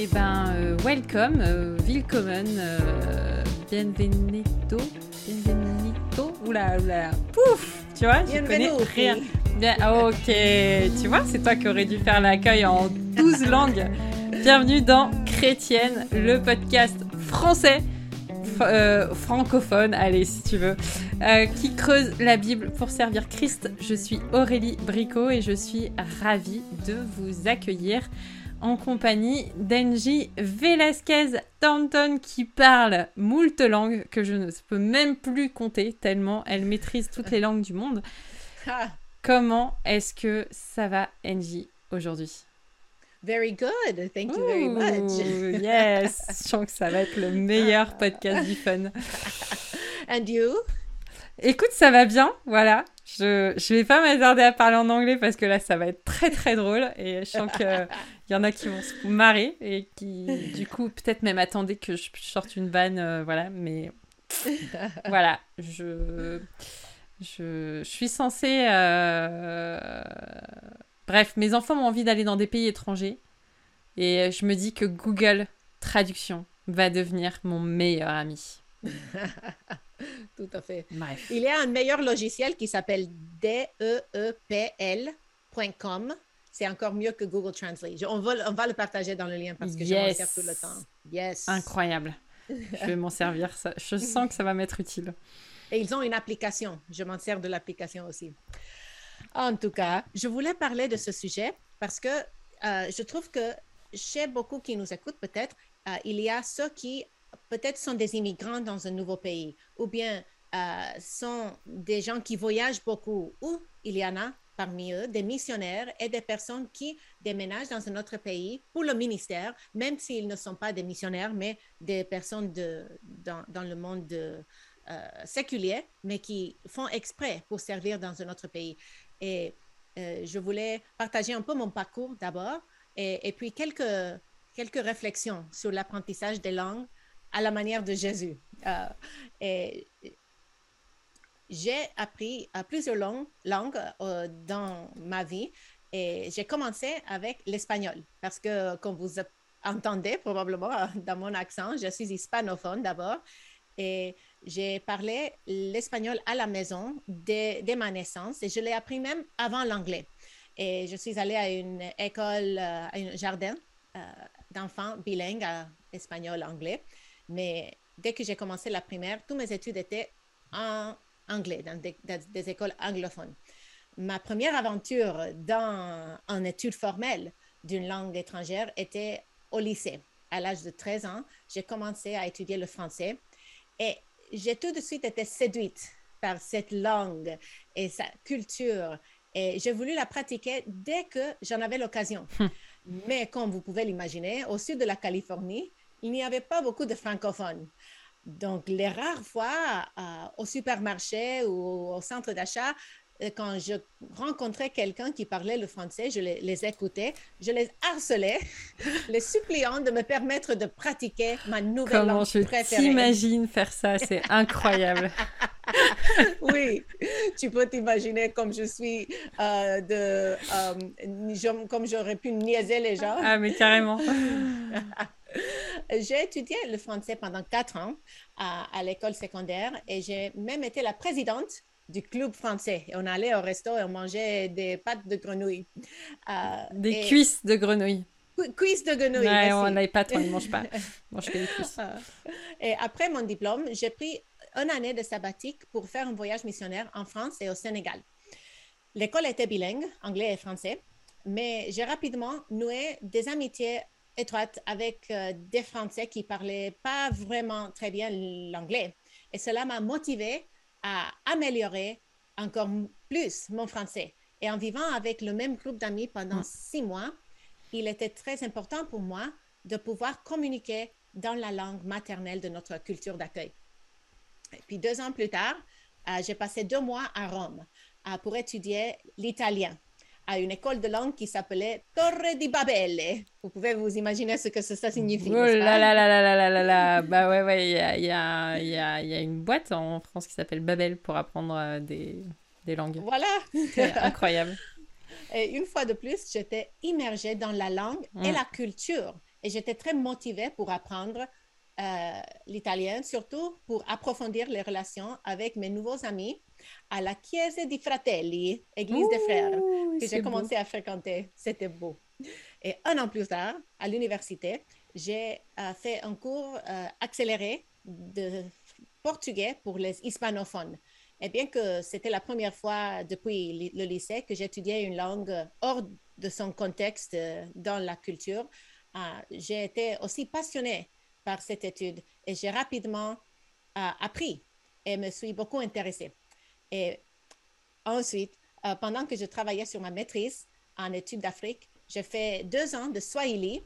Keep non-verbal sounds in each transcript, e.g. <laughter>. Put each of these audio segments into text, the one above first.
eh ben, euh, welcome, euh, willkommen, euh, bienvenido, bienvenido, oula, oula, pouf, tu vois, je connais rien. Bien, ok, tu vois, c'est toi qui aurais dû faire l'accueil en 12 <laughs> langues. Bienvenue dans Chrétienne, le podcast français, euh, francophone, allez, si tu veux, euh, qui creuse la Bible pour servir Christ. Je suis Aurélie Bricot et je suis ravie de vous accueillir en compagnie d'Angie Velasquez Thornton qui parle moult langues que je ne peux même plus compter tellement elle maîtrise toutes les langues du monde. Comment est-ce que ça va, Angie, aujourd'hui? Very good. Thank you very much. <laughs> yes. Je sens que ça va être le meilleur <laughs> podcast du fun. And you? Écoute, ça va bien, voilà. Je ne vais pas m'attarder à parler en anglais parce que là, ça va être très très drôle et je sens qu'il y en a qui vont se marrer et qui, du coup, peut-être même attendaient que je sorte une vanne, euh, voilà. Mais <laughs> voilà, je, je, je suis censée. Euh... Bref, mes enfants ont envie d'aller dans des pays étrangers et je me dis que Google Traduction va devenir mon meilleur ami. <laughs> <laughs> Tout à fait. Il y a un meilleur logiciel qui s'appelle DEEPL.com. C'est encore mieux que Google Translate. On va, on va le partager dans le lien parce que je m'en sers tout le temps. Yes. Incroyable. je vais m'en servir. Ça, je <laughs> sens que ça va m'être utile. Et ils ont une application. Je m'en sers de l'application aussi. En tout cas, je voulais parler de ce sujet parce que euh, je trouve que chez beaucoup qui nous écoutent peut-être, euh, il y a ceux qui peut-être sont des immigrants dans un nouveau pays ou bien euh, sont des gens qui voyagent beaucoup ou il y en a parmi eux des missionnaires et des personnes qui déménagent dans un autre pays pour le ministère, même s'ils ne sont pas des missionnaires, mais des personnes de, dans, le monde de, euh, séculier, mais qui font exprès pour servir dans un autre pays. Et euh, je voulais partager un peu mon parcours d'abord et, et, puis quelques, quelques réflexions sur l'apprentissage des langues à la manière de Jésus. Euh, j'ai appris plusieurs langues, euh, dans ma vie et j'ai commencé avec l'espagnol parce que, comme vous entendez probablement dans mon accent, je suis hispanophone d'abord et j'ai parlé l'espagnol à la maison dès, ma naissance et je l'ai appris même avant l'anglais. Et je suis allée à une école, euh, à un jardin d'enfants bilingues, espagnol-anglais. Mais dès que j'ai commencé la primaire, toutes mes études étaient en anglais, dans des, écoles anglophones. Ma première aventure dans, en études formelles d'une langue étrangère était au lycée. À l'âge de 13 ans, j'ai commencé à étudier le français et j'ai tout de suite été séduite par cette langue et sa culture. Et j'ai voulu la pratiquer dès que j'en avais l'occasion. Hum. Mais comme vous pouvez l'imaginer, au sud de la Californie, il n'y avait pas beaucoup de francophones. Donc, les rares fois euh, au supermarché ou au centre d'achat, euh, quand je rencontrais quelqu'un qui parlait le français, je les, écoutais, je les harcelais, <laughs> les suppliant de me permettre de pratiquer ma nouvelle Comment langue je t'imagine faire ça, c'est <laughs> incroyable. oui, tu peux t'imaginer comme je suis euh, de, comme j'aurais pu niaiser les gens. Ah, mais carrément. <laughs> <laughs> j'ai étudié le français pendant quatre ans à, l'école secondaire et j'ai même été la présidente du club français. Et on allait au resto et on mangeait des pâtes de grenouille. Euh, des cuisses de grenouille. cuisses de grenouille. Ouais, on n'a pas on ne mange pas. <laughs> On mange que des cuisses. Ah. Et après mon diplôme, j'ai pris une année de sabbatique pour faire un voyage missionnaire en France et au Sénégal. L'école était bilingue, anglais et français, mais j'ai rapidement noué des amitiés étroite avec euh, des Français qui parlaient pas vraiment très bien l'anglais. Et cela m'a motivé à améliorer encore plus mon français. Et en vivant avec le même groupe d'amis pendant mm. six mois, il était très important pour moi de pouvoir communiquer dans la langue maternelle de notre culture d'accueil. Et puis deux ans plus tard, euh, j'ai passé deux mois à Rome euh, pour étudier l'italien à une école de langue qui s'appelait Torre di Babele. Vous pouvez vous imaginer ce que ça signifie. Oh là là là là là là là Bah ouais, ouais, il y a, y, a, y, a, y a, une boîte en France qui s'appelle Babel pour apprendre euh, des, des langues. Voilà. incroyable. <laughs> Et une fois de plus, j'étais immergée dans la langue et mm. la culture et j'étais très motivée pour apprendre euh, l'italien, surtout pour approfondir les relations avec mes nouveaux amis à la Chiesa di Fratelli, Église des frères, que j'ai commencé à fréquenter. C'était beau. Et un an plus tard, à l'université, j'ai euh, fait un cours euh, accéléré de portugais pour les hispanophones. Et bien que c'était la première fois depuis le lycée que j'étudiais une langue hors de son contexte dans la culture, j'ai été aussi passionnée par cette étude et j'ai rapidement euh, appris et me suis beaucoup intéressée. Et ensuite, euh, pendant que je travaillais sur ma maîtrise en études d'Afrique, j'ai fait deux ans de Swahili,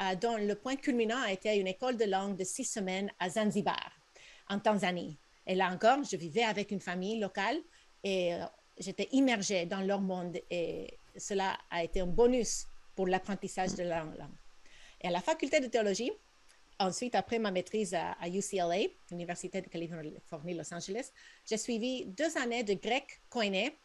euh, dont le point culminant a été une école de langue de six semaines à Zanzibar, en Tanzanie. Et là encore, je vivais avec une famille locale et j'étais immergée dans leur monde et cela a été un bonus pour l'apprentissage de la langue. Et à la faculté de théologie, Ensuite, après ma maîtrise à, UCLA, Université de Californie, Los Angeles, j'ai suivi deux années de grec koiné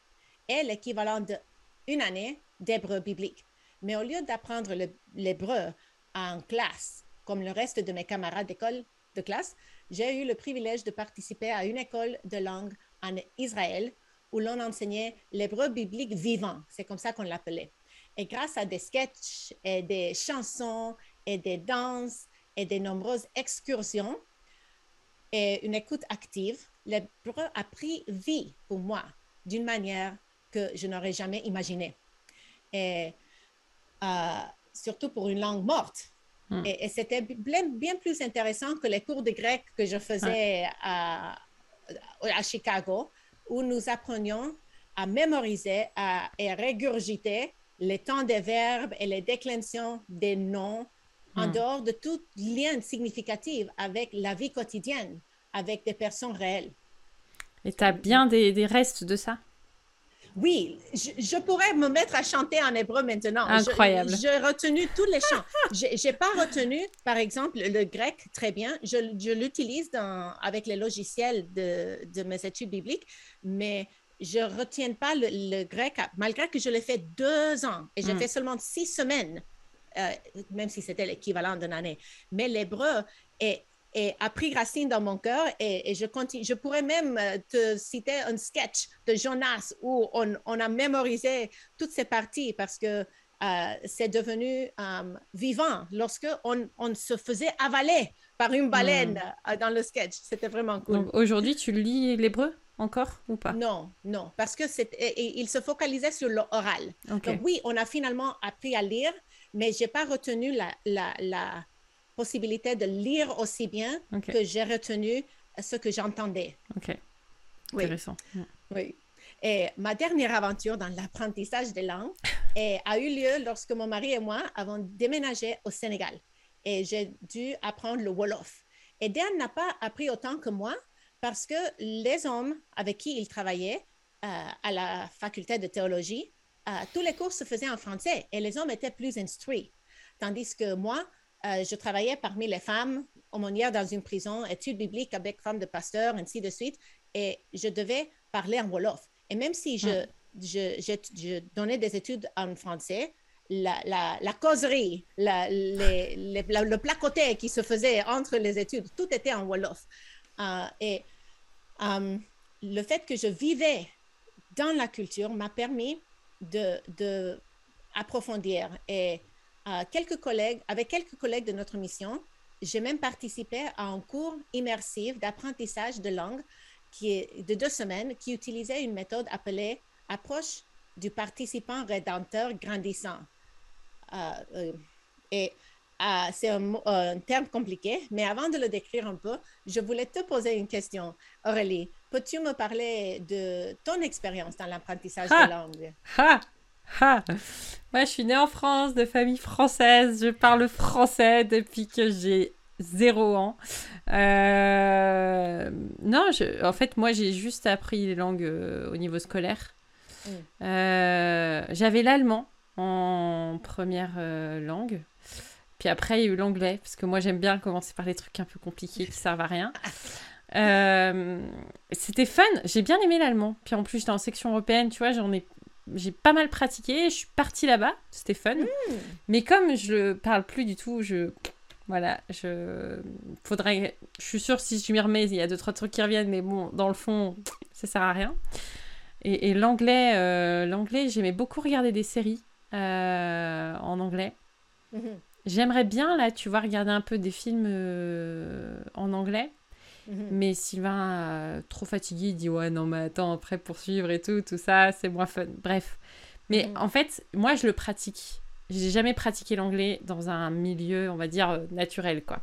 et l'équivalent d'une année d'hébreu biblique. Mais au lieu d'apprendre l'hébreu en classe, comme le reste de mes camarades d'école de classe, j'ai eu le privilège de participer à une école de langue en Israël où l'on enseignait l'hébreu biblique vivant. C'est comme ça qu'on l'appelait. Et grâce à des sketchs et des chansons et des danses et de nombreuses excursions et une écoute active, l'hébreu a pris vie pour moi d'une manière que je n'aurais jamais imaginée. Et euh, surtout pour une langue morte. Hmm. Et, c'était bien, plus intéressant que les cours de grec que je faisais à, à, Chicago, où nous apprenions à mémoriser et à régurgiter les temps des verbes et les déclinaisons des noms en hmm. dehors de tout lien significatif avec la vie quotidienne, avec des personnes réelles. Et tu as bien des, des, restes de ça? Oui, je, pourrais me mettre à chanter en hébreu maintenant. Incroyable. J'ai retenu tous les chants. <laughs> Je n'ai pas retenu, par exemple, le grec très bien. Je, je l'utilise avec les logiciels de, de, mes études bibliques, mais je ne retiens pas le, grec, malgré que je l'ai fait deux ans et j'ai hmm. fait seulement six semaines euh, même si c'était l'équivalent d'une année. Mais l'hébreu est, a pris racine dans mon cœur et, je continue. Je pourrais même euh, te citer un sketch de Jonas où on, a mémorisé toutes ces parties parce que euh, c'est devenu vivant lorsque on, se faisait avaler par une baleine hmm. dans le sketch. C'était vraiment cool. Aujourd'hui, tu lis l'hébreu encore ou pas? Non, non, parce que c'est, il se focalisait sur l'oral. Donc oui, on a finalement appris à lire, mais je n'ai pas retenu la, la, la, possibilité de lire aussi bien que j'ai retenu ce que j'entendais. OK. Intéressant. Oui. Et ma dernière aventure dans l'apprentissage des langues <laughs> a eu lieu lorsque mon mari et moi avons déménagé au Sénégal. Et j'ai dû apprendre le Wolof. Et Dan n'a pas appris autant que moi parce que les hommes avec qui il travaillait euh, à la faculté de théologie euh, tous les cours se faisaient en français et les hommes étaient plus instruits. Tandis que moi, euh, je travaillais parmi les femmes aumônières dans une prison, études bibliques avec femmes de pasteurs, ainsi de suite, et je devais parler en Wolof. Et même si je, je, donnais des études en français, la, la, causerie, le placoté qui se faisait entre les études, tout était en Wolof. Euh, et le fait que je vivais dans la culture m'a permis de, approfondir. Et euh, quelques collègues, avec quelques collègues de notre mission, j'ai même participé à un cours immersif d'apprentissage de langue qui est de deux semaines, qui utilisait une méthode appelée approche du participant rédempteur grandissant. Euh, euh, et c'est un, un, terme compliqué, mais avant de le décrire un peu, je voulais te poser une question. Aurélie, peux-tu me parler de ton expérience dans l'apprentissage de langue Ha ha Moi, je suis née en France, de famille française. Je parle français depuis que j'ai zéro ans. Euh, non, je, en fait, moi, j'ai juste appris les langues euh, au niveau scolaire. Mm. Euh, j'avais l'allemand en première langue. Puis après, il y a eu l'anglais, parce que moi, j'aime bien commencer par des trucs un peu compliqués qui servent à rien. <laughs> Euh, c'était fun, j'ai bien aimé l'allemand. Puis en plus, j'étais en section européenne, tu vois, j'en ai j'ai pas mal pratiqué. Je suis partie là-bas, c'était fun. Hmm. Mais comme je parle plus du tout, je voilà, je faudrait. Je suis sûre si je m'y remets, il y a deux trois trucs qui reviennent, mais bon, dans le fond, ça sert à rien. Et, l'anglais, euh, l'anglais, j'aimais beaucoup regarder des séries euh, en anglais. Mhm. J'aimerais bien là, tu vois, regarder un peu des films euh, en anglais. Mhm. Mais Sylvain, trop fatigué, il dit ouais non mais attends après poursuivre et tout, tout ça, c'est moins fun. Bref. Mais mhm. en fait, moi je le pratique. J'ai jamais pratiqué l'anglais dans un milieu, on va dire, naturel quoi.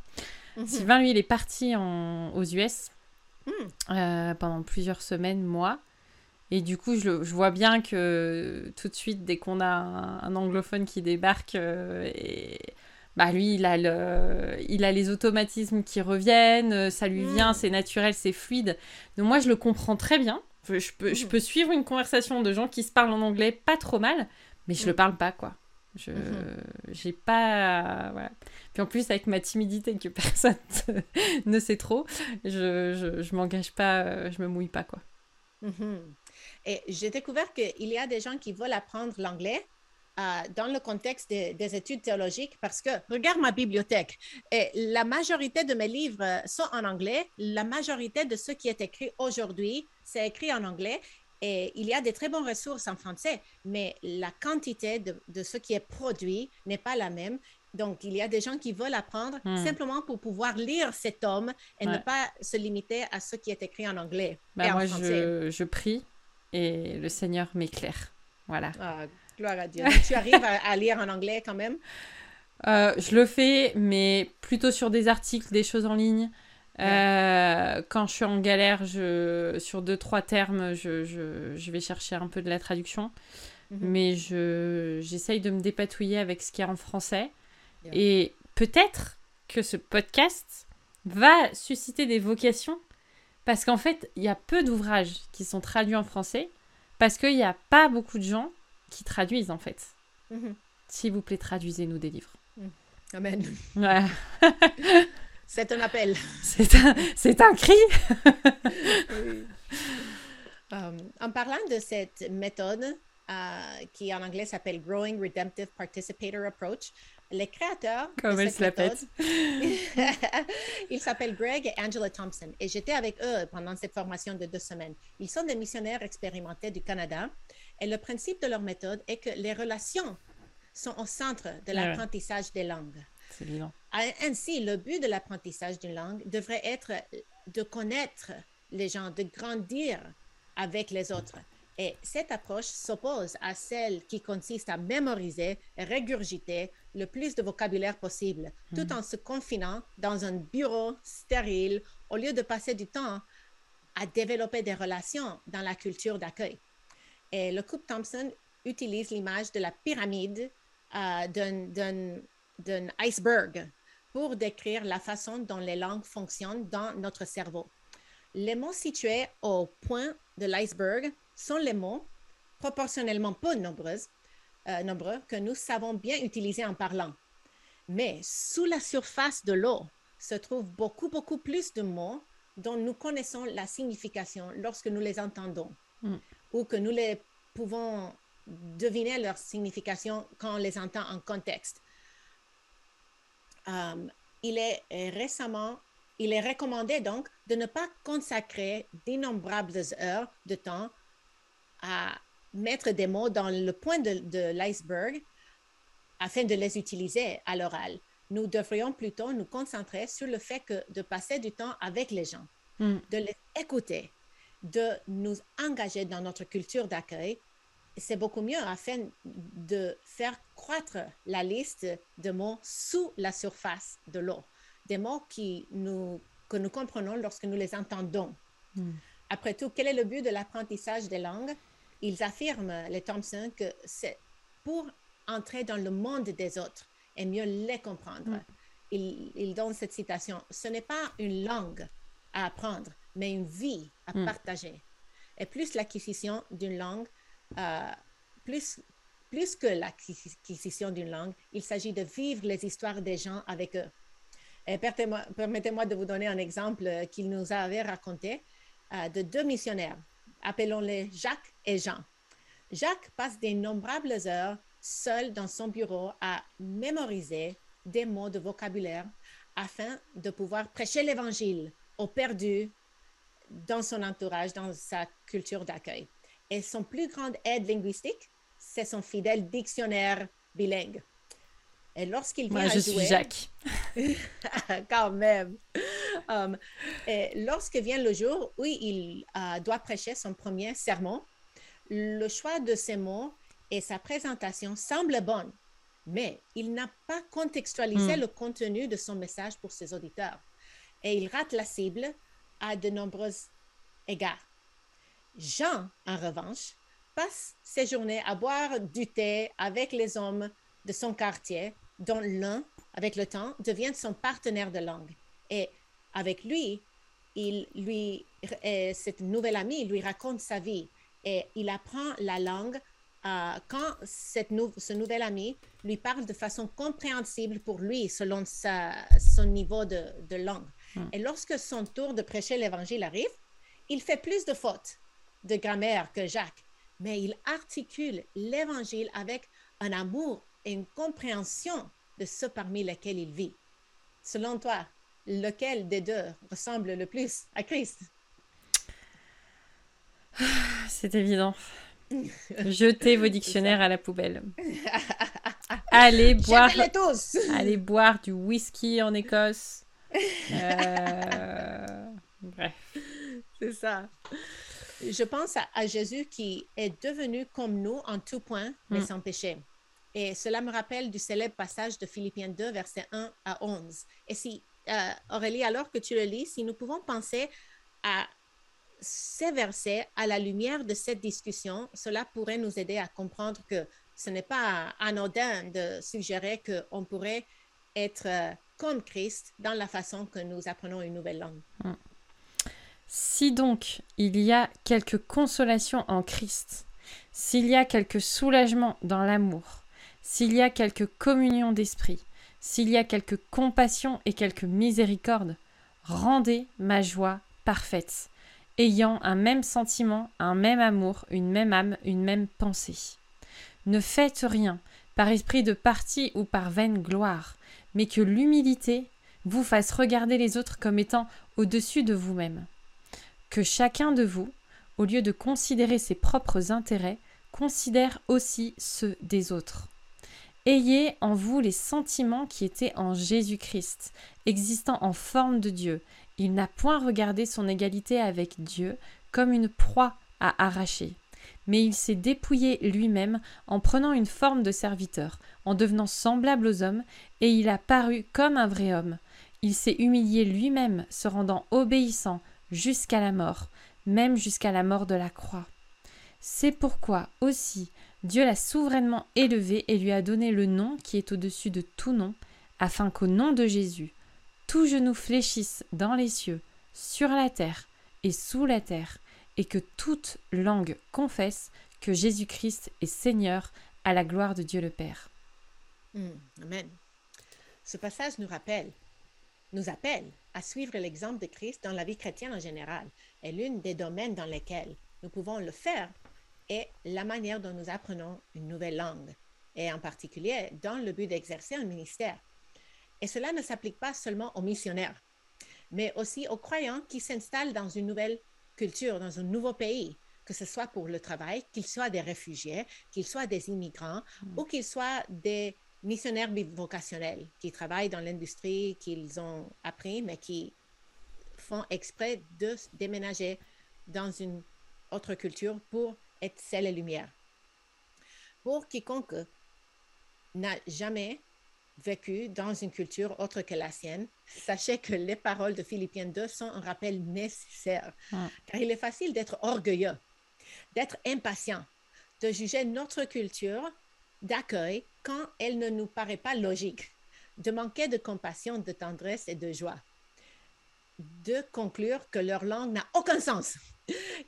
Sylvain, lui, il est parti en, aux US hmm. pendant plusieurs semaines, mois. Et du coup, je, vois bien que tout de suite, dès qu'on a un, anglophone qui débarque, euh, et, bah lui, il a, le, il a les automatismes qui reviennent, ça lui vient, mm. c'est naturel, c'est fluide. Donc moi, je le comprends très bien. Je, peux, je mm. peux suivre une conversation de gens qui se parlent en anglais pas trop mal, mais je le mm. parle pas, quoi. Je mm-hmm. j'ai pas voilà. Puis en plus avec ma timidité que personne <laughs> ne sait trop, je, je, je m'engage pas, je me mouille pas quoi. Mm-hmm. Et j'ai découvert qu'il y a des gens qui veulent apprendre l'anglais euh, dans le contexte des études théologiques parce que regarde ma bibliothèque. Et la majorité de mes livres sont en anglais. La majorité de ce qui est écrit aujourd'hui, c'est écrit en anglais. Et il y a des très bonnes ressources en français, mais la quantité de, de ce qui est produit n'est pas la même. Donc, il y a des gens qui veulent apprendre hmm. simplement pour pouvoir lire cet homme et ne pas se limiter à ce qui est écrit en anglais. Ben moi, Je, je prie et le Seigneur m'éclaire. Voilà. Ah, gloire à Dieu. tu arrives à, lire en anglais quand même? Euh, Je le fais, mais plutôt sur des articles, des choses en ligne. Euh, quand je suis en galère, je, sur deux, trois termes, je, je, je vais chercher un peu de la traduction. Mhm. Mais je, j'essaye de me dépatouiller avec ce qu'il y a en français. Et peut-être que ce podcast va susciter des vocations parce qu'en fait, il y a peu d'ouvrages qui sont traduits en français parce qu'il n'y a pas beaucoup de gens qui traduisent en fait. Mhm. S'il vous plaît, traduisez-nous des livres. Mhm. Amen. <laughs> c'est un appel. <laughs> C'est un, c'est un cri. <laughs> Euh, en parlant de cette méthode euh, qui en anglais s'appelle Growing Redemptive Participator Approach, les créateurs Comme de cette méthode, ils s'appellent Greg et Angela Thompson et j'étais avec eux pendant cette formation de deux semaines. Ils sont des missionnaires expérimentés du Canada et le principe de leur méthode est que les relations sont au centre de l'apprentissage des langues. Ainsi, le but de l'apprentissage d'une langue devrait être de connaître les gens, de grandir avec les autres. Et cette approche s'oppose à celle qui consiste à mémoriser et régurgiter le plus de vocabulaire possible, tout hmm. en se confinant dans un bureau stérile au lieu de passer du temps à développer des relations dans la culture d'accueil. Et le couple Thompson utilise l'image de la pyramide euh, d'un iceberg pour décrire la façon dont les langues fonctionnent dans notre cerveau. Les mots situés au point de l'iceberg sont les mots proportionnellement peu nombreux, euh, nombreux que nous savons bien utiliser en parlant. Mais sous la surface de l'eau se trouvent beaucoup, beaucoup plus de mots dont nous connaissons la signification lorsque nous les entendons mm. Ou que nous les pouvons deviner leur signification quand on les entend en contexte. Euh, il est récemment, il est recommandé donc de ne pas consacrer d'innombrables heures de temps à mettre des mots dans le point de, l'iceberg afin de les utiliser à l'oral. Nous devrions plutôt nous concentrer sur le fait que de passer du temps avec les gens, hmm. de les écouter, de nous engager dans notre culture d'accueil. C'est beaucoup mieux afin de faire croître la liste de mots sous la surface de l'eau, des mots qui nous, que nous comprenons lorsque nous les entendons. Hmm. Après tout, quel est le but de l'apprentissage des langues? Ils affirment, les Thompson, que c'est pour entrer dans le monde des autres et mieux les comprendre. Mm. Ils, donnent cette citation. Ce n'est pas une langue à apprendre, mais une vie à mm. partager. Et plus l'acquisition d'une langue, euh, plus, plus que l'acquisition d'une langue, il s'agit de vivre les histoires des gens avec eux. Et permettez-moi de vous donner un exemple qu'il nous avait raconté euh, de deux missionnaires appelons-les Jacques et Jean. Jacques passe d'innombrables heures seul dans son bureau à mémoriser des mots de vocabulaire afin de pouvoir prêcher l'Évangile aux perdus dans son entourage, dans sa culture d'accueil. Et son plus grande aide linguistique, c'est son fidèle dictionnaire bilingue. Et lorsqu'il vient Moi, je à jouer, suis Jacques. <laughs> quand même. Um, et lorsque vient le jour où il euh, doit prêcher son premier sermon, le choix de ses mots et sa présentation semblent bonnes, mais il n'a pas contextualisé Hmm. le contenu de son message pour ses auditeurs. Et il rate la cible à de nombreux égards. Jean, en revanche, passe ses journées à boire du thé avec les hommes de son quartier, dont l'un, avec le temps, devient son partenaire de langue. Et avec lui, il lui, cette nouvelle amie lui raconte sa vie et il apprend la langue euh, quand cette nou- ce nouvel ami lui parle de façon compréhensible pour lui selon sa, son niveau de, de langue. Et lorsque son tour de prêcher l'évangile arrive, il fait plus de fautes de grammaire que Jacques, mais il articule l'évangile avec un amour et une compréhension de ceux parmi lesquels il vit. Selon toi, lequel des deux ressemble le plus à Christ? C'est évident. <laughs> Jetez vos dictionnaires à la poubelle. <laughs> Allez boire, allez boire du whisky en Écosse. Euh, Bref. C'est ça. Je pense à, à Jésus qui est devenu comme nous en tout point, mais Mm. sans péché. Et cela me rappelle du célèbre passage de Philippiens 2, versets 1 à 11. Et si, euh, Aurélie, alors que tu le lis, si nous pouvons penser à ces versets à la lumière de cette discussion, cela pourrait nous aider à comprendre que ce n'est pas anodin de suggérer qu'on pourrait être euh, comme Christ dans la façon que nous apprenons une nouvelle langue. Si donc il y a quelque consolation en Christ, s'il y a quelque soulagement dans l'amour, s'il y a quelque communion d'esprit, s'il y a quelque compassion et quelque miséricorde, rendez ma joie parfaite, ayant un même sentiment, un même amour, une même âme, une même pensée. Ne faites rien par esprit de parti ou par vaine gloire, mais que l'humilité vous fasse regarder les autres comme étant au-dessus de vous-même que chacun de vous, au lieu de considérer ses propres intérêts, considère aussi ceux des autres. Ayez en vous les sentiments qui étaient en Jésus-Christ, existant en forme de Dieu. Il n'a point regardé son égalité avec Dieu comme une proie à arracher, mais il s'est dépouillé lui-même en prenant une forme de serviteur, en devenant semblable aux hommes, et il a paru comme un vrai homme. Il s'est humilié lui-même, se rendant obéissant jusqu'à la mort, même jusqu'à la mort de la croix. C'est pourquoi aussi Dieu l'a souverainement élevé et lui a donné le nom qui est au-dessus de tout nom, afin qu'au nom de Jésus, tout genou fléchisse dans les cieux, sur la terre et sous la terre, et que toute langue confesse que Jésus-Christ est Seigneur à la gloire de Dieu le Père. Hmm, amen. Ce passage nous rappelle, nous appelle à suivre l'exemple de Christ dans la vie chrétienne en général. Et l'un des domaines dans lesquels nous pouvons le faire est la manière dont nous apprenons une nouvelle langue, et en particulier dans le but d'exercer un ministère. Et cela ne s'applique pas seulement aux missionnaires, mais aussi aux croyants qui s'installent dans une nouvelle culture, dans un nouveau pays, que ce soit pour le travail, qu'ils soient des réfugiés, qu'ils soient des immigrants ou qu'ils soient des missionnaires vocationnels qui travaillent dans l'industrie qu'ils ont appris, mais qui font exprès de déménager dans une autre culture pour être celle et lumière. Pour quiconque n'a jamais vécu dans une culture autre que la sienne, sachez que les paroles de Philippiens 2 sont un rappel nécessaire, Mm. car il est facile d'être orgueilleux, d'être impatient, de juger notre culture d'accueil quand elle ne nous paraît pas logique, de manquer de compassion, de tendresse et de joie, de conclure que leur langue n'a aucun sens,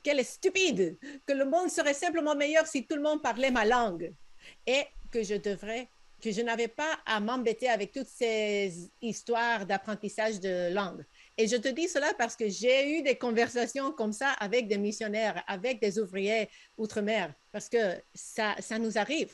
qu'elle est stupide, que le monde serait simplement meilleur si tout le monde parlait ma langue et que je devrais que je n'avais pas à m'embêter avec toutes ces histoires d'apprentissage de langue Et je te dis cela parce que j'ai eu des conversations comme ça avec des missionnaires, avec des ouvriers outre-mer, parce que ça, ça nous arrive.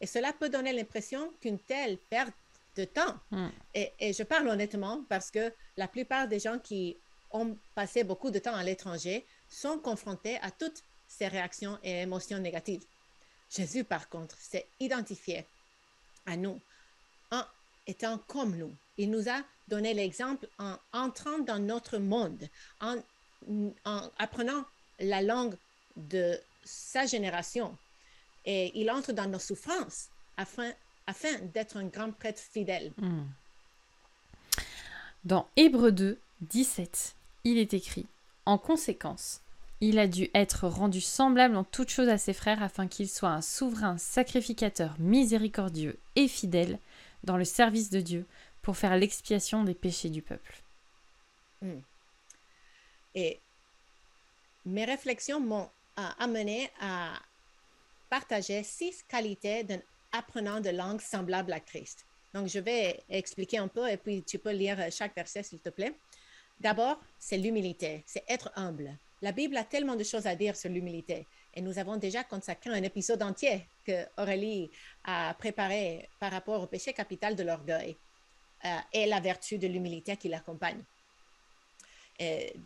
Et cela peut donner l'impression qu'une telle perte de temps. Hmm. Et, et, je parle honnêtement parce que la plupart des gens qui ont passé beaucoup de temps à l'étranger sont confrontés à toutes ces réactions et émotions négatives. Jésus, par contre, s'est identifié nous en étant comme nous. Il nous a donné l'exemple en entrant dans notre monde, en, en, apprenant la langue de sa génération. Et il entre dans nos souffrances afin, afin d'être un grand prêtre fidèle. Hmm. Dans Hébreu 2, 17, il est écrit En conséquence, il a dû être rendu semblable en toutes choses à ses frères afin qu'il soit un souverain sacrificateur miséricordieux et fidèle dans le service de Dieu pour faire l'expiation des péchés du peuple. Hmm. Et mes réflexions m'ont amené à partager six qualités d'un apprenant de langue semblable à Christ. Donc, je vais expliquer un peu et puis tu peux lire chaque verset, s'il te plaît. D'abord, c'est l'humilité, c'est être humble. La Bible a tellement de choses à dire sur l'humilité. Et nous avons déjà consacré un épisode entier que Aurélie a préparé par rapport au péché capital de l'orgueil euh, et la vertu de l'humilité qui l'accompagne.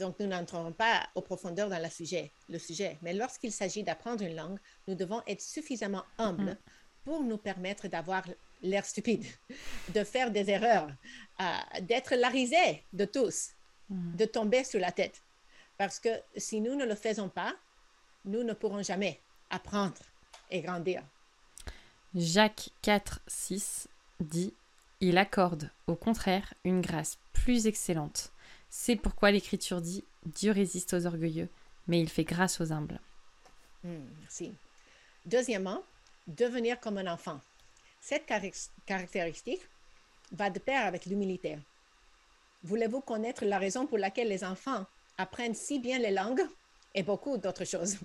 donc, nous n'entrerons pas aux profondeurs dans le sujet, le sujet. Mais lorsqu'il s'agit d'apprendre une langue, nous devons être suffisamment humbles mm. pour nous permettre d'avoir l'air stupide, <laughs> de faire des erreurs, euh, d'être la risée de tous, mm. de tomber sur la tête. Parce que si nous ne le faisons pas, nous ne pourrons jamais apprendre et grandir. Jacques 4, 6 dit Il accorde, au contraire, une grâce plus excellente. C'est pourquoi l'Écriture dit Dieu résiste aux orgueilleux, mais il fait grâce aux humbles. Hmm, merci. Deuxièmement, devenir comme un enfant. Cette caractéristique va de pair avec l'humilité. Voulez-vous connaître la raison pour laquelle les enfants apprennent si bien les langues et beaucoup d'autres choses,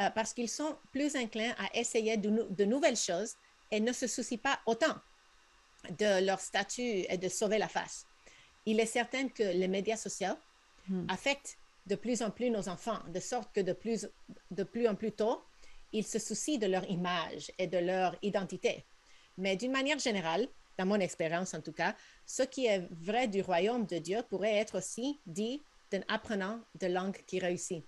euh, parce qu'ils sont plus inclins à essayer de, nouvelles choses et ne se soucient pas autant de leur statut et de sauver la face. Il est certain que les médias sociaux hmm. affectent de plus en plus nos enfants, de sorte que de plus, de plus en plus tôt, ils se soucient de leur image et de leur identité. Mais d'une manière générale, dans mon expérience en tout cas, ce qui est vrai du royaume de Dieu pourrait être aussi dit d'un apprenant de langue qui réussit.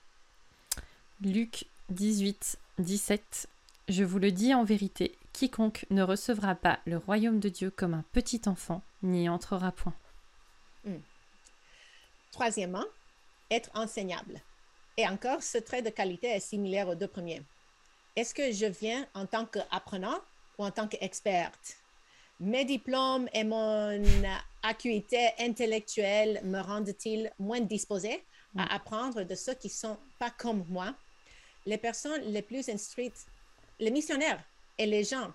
Luc 18, 17 Je vous le dis en vérité, quiconque ne recevra pas le royaume de Dieu comme un petit enfant n'y entrera point. Hmm. Troisièmement, être enseignable. Et encore, ce trait de qualité est similaire aux deux premiers. Est-ce que je viens en tant qu'apprenant ou en tant qu'experte? Mes diplômes et mon acuité intellectuelle me rendent-ils moins disposé à mm. apprendre de ceux qui ne sont pas comme moi? Les personnes les plus instruites, les missionnaires et les gens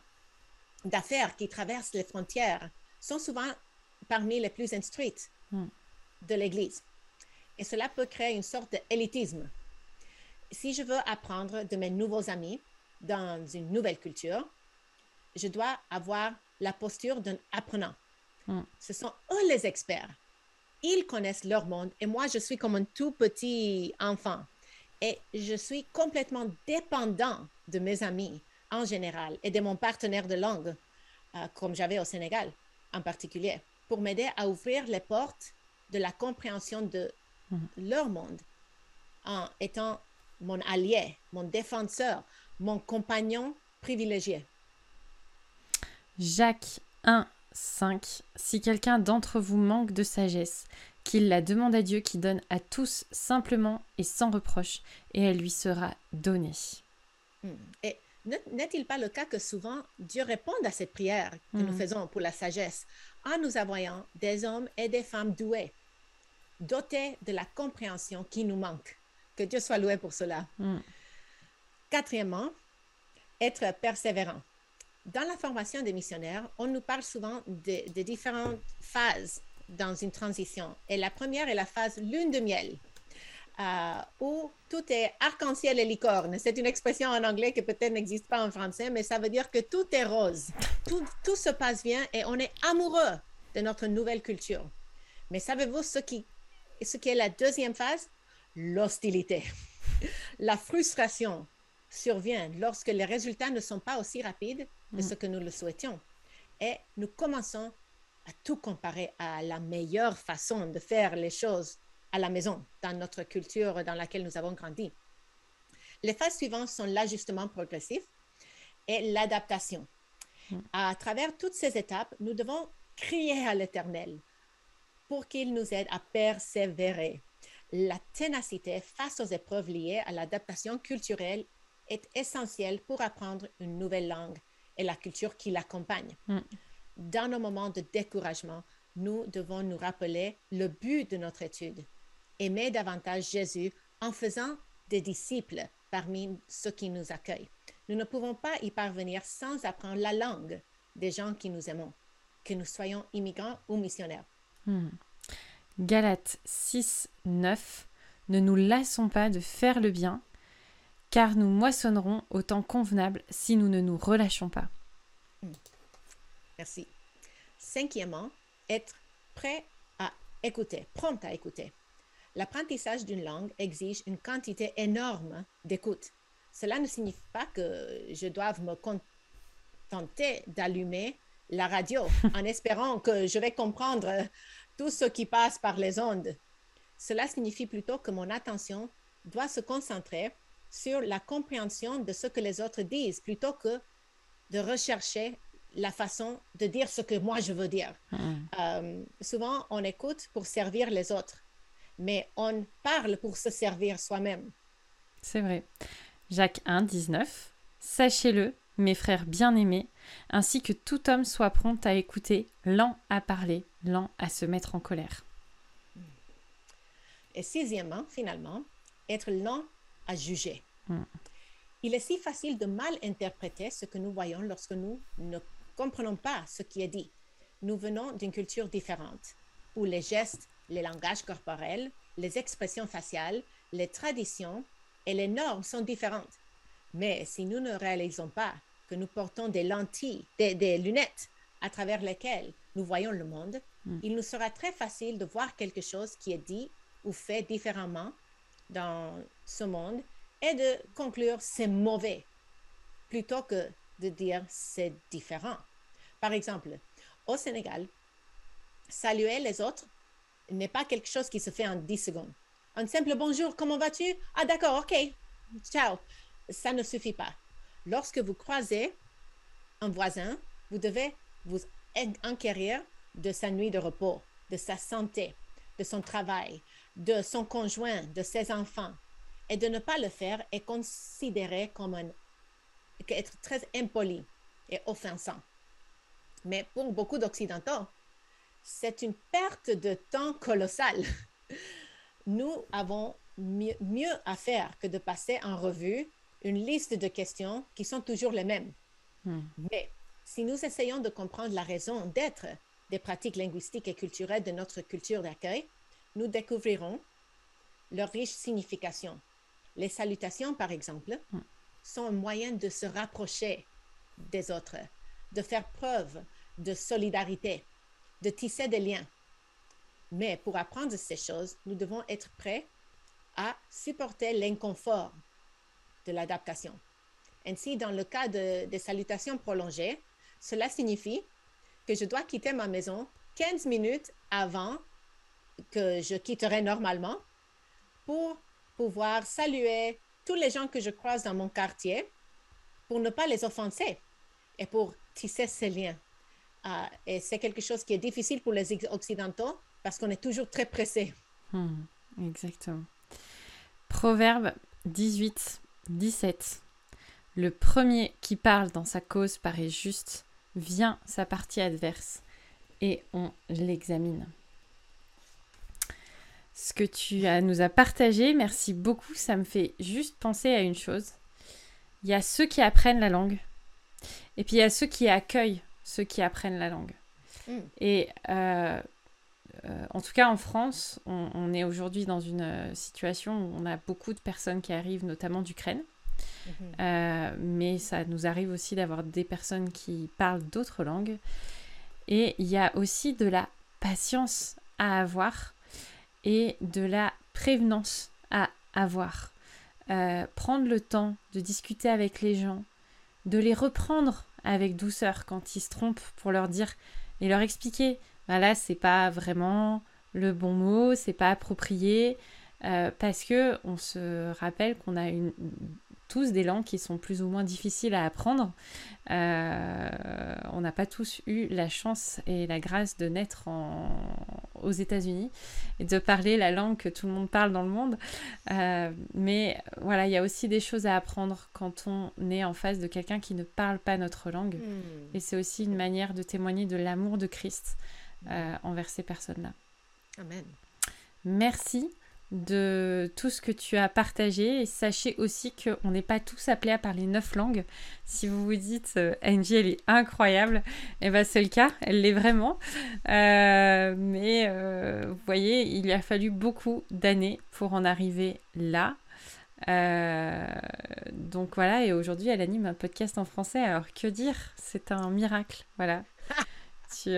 d'affaires qui traversent les frontières sont souvent parmi les plus instruites mm. de l'Église. Et cela peut créer une sorte d'élitisme. Si je veux apprendre de mes nouveaux amis dans une nouvelle culture, je dois avoir la posture d'un apprenant. Hmm. Ce sont eux les experts. Ils connaissent leur monde et moi, je suis comme un tout petit enfant. Et je suis complètement dépendant de mes amis en général et de mon partenaire de langue, euh, comme j'avais au Sénégal en particulier, pour m'aider à ouvrir les portes de la compréhension de hmm. leur monde en étant mon allié, mon défenseur, mon compagnon privilégié. Jacques 1, 5. Si quelqu'un d'entre vous manque de sagesse, qu'il la demande à Dieu qui donne à tous simplement et sans reproche, et elle lui sera donnée. Hmm. Et n'est-il pas le cas que souvent Dieu réponde à cette prière que nous hmm. faisons pour la sagesse en nous envoyant des hommes et des femmes doués, dotés de la compréhension qui nous manque? Que Dieu soit loué pour cela. Hmm. Quatrièmement, être persévérant dans la formation des missionnaires, on nous parle souvent de, différentes phases dans une transition. Et la première est la phase lune de miel, euh, où tout est arc-en-ciel et licorne. C'est une expression en anglais qui peut-être n'existe pas en français, mais ça veut dire que tout est rose. Tout, tout se passe bien et on est amoureux de notre nouvelle culture. Mais savez-vous ce qui ce qui est la deuxième phase, l'hostilité. La frustration survient lorsque les résultats ne sont pas aussi rapides ce mm. que nous le souhaitions. Et nous commençons à tout comparer à la meilleure façon de faire les choses à la maison, dans notre culture dans laquelle nous avons grandi. Les phases suivantes sont l'ajustement progressif et l'adaptation. Mm. À travers toutes ces étapes, nous devons crier à l'Éternel pour qu'il nous aide à persévérer. La ténacité face aux épreuves liées à l'adaptation culturelle est essentielle pour apprendre une nouvelle langue et la culture qui l'accompagne. Mm. Dans nos moments de découragement, nous devons nous rappeler le but de notre étude, aimer davantage Jésus en faisant des disciples parmi ceux qui nous accueillent. Nous ne pouvons pas y parvenir sans apprendre la langue des gens qui nous aimons, que nous soyons immigrants ou missionnaires. Hmm. Galates 6, 9. Ne nous lassons pas de faire le bien, car nous moissonnerons au temps convenable si nous ne nous relâchons pas. Hmm. Merci. Cinquièmement, être prêt à écouter, prompt à écouter. L'apprentissage d'une langue exige une quantité énorme d'écoute. Cela ne signifie pas que je doive me contenter d'allumer la radio <laughs> en espérant que je vais comprendre tout ce qui passe par les ondes. Cela signifie plutôt que mon attention doit se concentrer sur la compréhension de ce que les autres disent plutôt que de rechercher la façon de dire ce que moi je veux dire. Hmm. Euh, souvent, on écoute pour servir les autres mais on parle pour se servir soi-même. C'est vrai. Jacques 1, 19. Sachez-le, mes frères bien-aimés, ainsi que tout homme soit prompt à écouter, lent à parler, lent à se mettre en colère. Et sixièmement, finalement, être lent à juger. Hmm. Il est si facile de mal interpréter ce que nous voyons lorsque nous ne comprenons pas ce qui est dit. Nous venons d'une culture différente, où les gestes les langages corporels, les expressions faciales, les traditions et les normes sont différentes. Mais si nous ne réalisons pas que nous portons des lentilles, des, lunettes à travers lesquelles nous voyons le monde, hmm. il nous sera très facile de voir quelque chose qui est dit ou fait différemment dans ce monde et de conclure c'est mauvais plutôt que de dire c'est différent. Par exemple, au Sénégal, saluer les autres n'est pas quelque chose qui se fait en 10 secondes. Un simple bonjour, comment vas-tu? Ah d'accord, ok, ciao. Ça ne suffit pas. Lorsque vous croisez un voisin, vous devez vous enquérir de sa nuit de repos, de sa santé, de son travail, de son conjoint, de ses enfants. Et de ne pas le faire est considéré comme un, être très impoli et offensant. Mais pour beaucoup d'Occidentaux, c'est une perte de temps colossale. <laughs> Nous avons mieux, à faire que de passer en revue une liste de questions qui sont toujours les mêmes. Hmm. Mais si nous essayons de comprendre la raison d'être des pratiques linguistiques et culturelles de notre culture d'accueil, nous découvrirons leur riche signification. Les salutations, par exemple, hmm. sont un moyen de se rapprocher des autres, de faire preuve de solidarité, de tisser des liens. Mais pour apprendre ces choses, nous devons être prêts à supporter l'inconfort de l'adaptation. Ainsi, dans le cas de, des salutations prolongées, cela signifie que je dois quitter ma maison 15 minutes avant que je quitterai normalement pour pouvoir saluer tous les gens que je croise dans mon quartier pour ne pas les offenser et pour tisser ces liens. Ah, et c'est quelque chose qui est difficile pour les Occidentaux parce qu'on est toujours très pressé. Hmm, exactement. Proverbe 18, 17. Le premier qui parle dans sa cause paraît juste, vient sa partie adverse et on l'examine. Ce que tu as, nous as partagé, merci beaucoup. Ça me fait juste penser à une chose. Il y a ceux qui apprennent la langue et puis il y a ceux qui accueillent ceux qui apprennent la langue. Hmm. Et euh, euh, en tout cas, en France, on, est aujourd'hui dans une euh, situation où on a beaucoup de personnes qui arrivent, notamment d'Ukraine. Mhm. mais ça nous arrive aussi d'avoir des personnes qui parlent d'autres langues. Et il y a aussi de la patience à avoir et de la prévenance à avoir. Euh, prendre le temps de discuter avec les gens, de les reprendre avec douceur quand ils se trompent pour leur dire et leur expliquer bah là c'est pas vraiment le bon mot, c'est pas approprié euh, parce que on se rappelle qu'on a une, tous des langues qui sont plus ou moins difficiles à apprendre. Euh, on n'a pas tous eu la chance et la grâce de naître aux États-Unis et de parler la langue que tout le monde parle dans le monde. Euh, mais voilà, il y a aussi des choses à apprendre quand on est en face de quelqu'un qui ne parle pas notre langue. Hmm. Et c'est aussi une manière de témoigner de l'amour de Christ euh, envers ces personnes-là. Amen. Merci de tout ce que tu as partagé et sachez aussi qu'on n'est pas tous appelés à parler neuf langues. Si vous vous dites euh, Angie elle est incroyable, et eh ben c'est le cas, elle l'est vraiment. Euh, mais euh, vous voyez, il lui a fallu beaucoup d'années pour en arriver là. donc voilà, et aujourd'hui elle anime un podcast en français. Alors que dire? C'est un miracle, voilà. tu,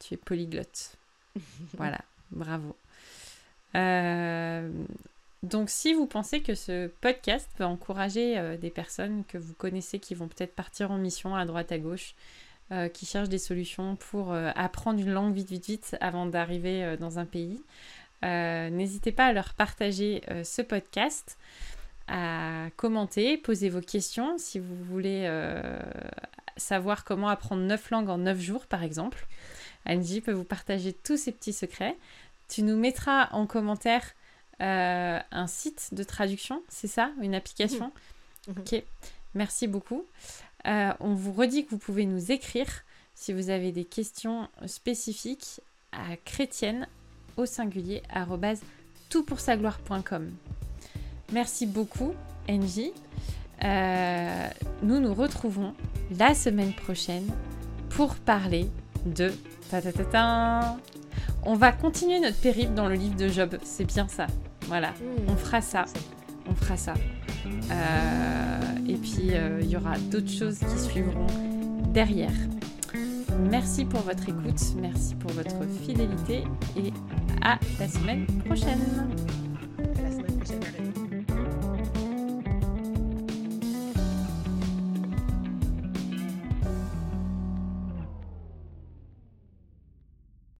tu es polyglotte. Voilà, bravo. Euh, donc si vous pensez que ce podcast peut encourager euh, des personnes que vous connaissez qui vont peut-être partir en mission à droite à gauche, euh, qui cherchent des solutions pour apprendre une langue vite vite vite avant d'arriver dans un pays, n'hésitez pas à leur partager ce podcast, à commenter, poser vos questions si vous voulez savoir comment apprendre 9 langues en 9 jours par exemple. Angie peut vous partager tous ces petits secrets. Tu nous mettras en commentaire euh, un site de traduction, c'est ça? Une application? Mhm. Mhm. Ok, merci beaucoup. Euh, on vous redit que vous pouvez nous écrire si vous avez des questions spécifiques à chrétienne au singulier toutpoursagloire.com. Merci beaucoup, Angie. Euh, nous nous retrouvons la semaine prochaine pour parler de ta ta ta ta on va continuer notre périple dans le livre de Job. C'est bien ça. Voilà. Hmm. On fera ça. On fera ça. Euh, et puis, euh, il y aura d'autres choses qui suivront derrière. Merci pour votre écoute. Merci pour votre fidélité. Et à la semaine prochaine.